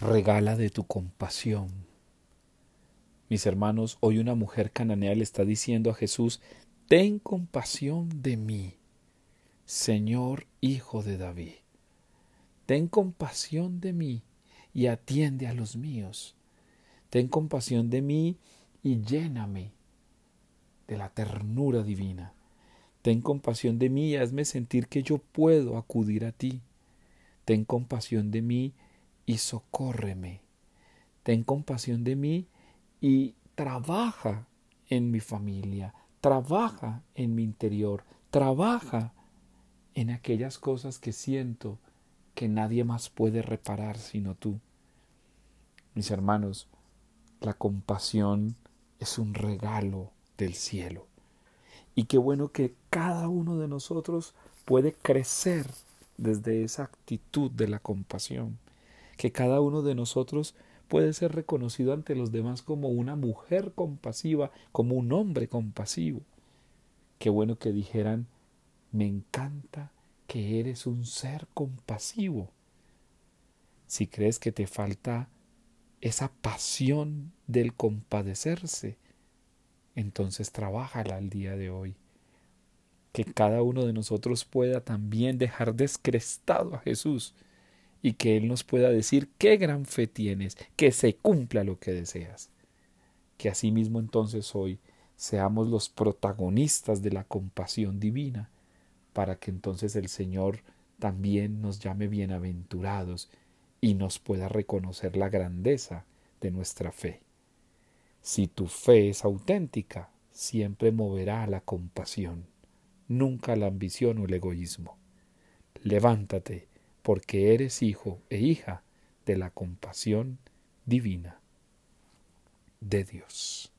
regala de tu compasión. Mis hermanos, hoy una mujer cananea le está diciendo a Jesús, ten compasión de mí, Señor Hijo de David. Ten compasión de mí y atiende a los míos. Ten compasión de mí y lléname de la ternura divina. Ten compasión de mí y hazme sentir que yo puedo acudir a ti. Ten compasión de mí socórreme. Ten compasión de mí y trabaja en mi familia, trabaja en mi interior, trabaja en aquellas cosas que siento que nadie más puede reparar sino tú. Mis hermanos, la compasión es un regalo del cielo. Y qué bueno que cada uno de nosotros puede crecer desde esa actitud de la compasión que cada uno de nosotros puede ser reconocido ante los demás como una mujer compasiva, como un hombre compasivo. Qué bueno que dijeran, me encanta que eres un ser compasivo. Si crees que te falta esa pasión del compadecerse, entonces trabájala al día de hoy. Que cada uno de nosotros pueda también dejar descrestado a Jesús y que Él nos pueda decir qué gran fe tienes, que se cumpla lo que deseas. Que asimismo entonces hoy seamos los protagonistas de la compasión divina, para que entonces el Señor también nos llame bienaventurados y nos pueda reconocer la grandeza de nuestra fe. Si tu fe es auténtica, siempre moverá la compasión, nunca la ambición o el egoísmo. Levántate, porque eres hijo e hija de la compasión divina de Dios.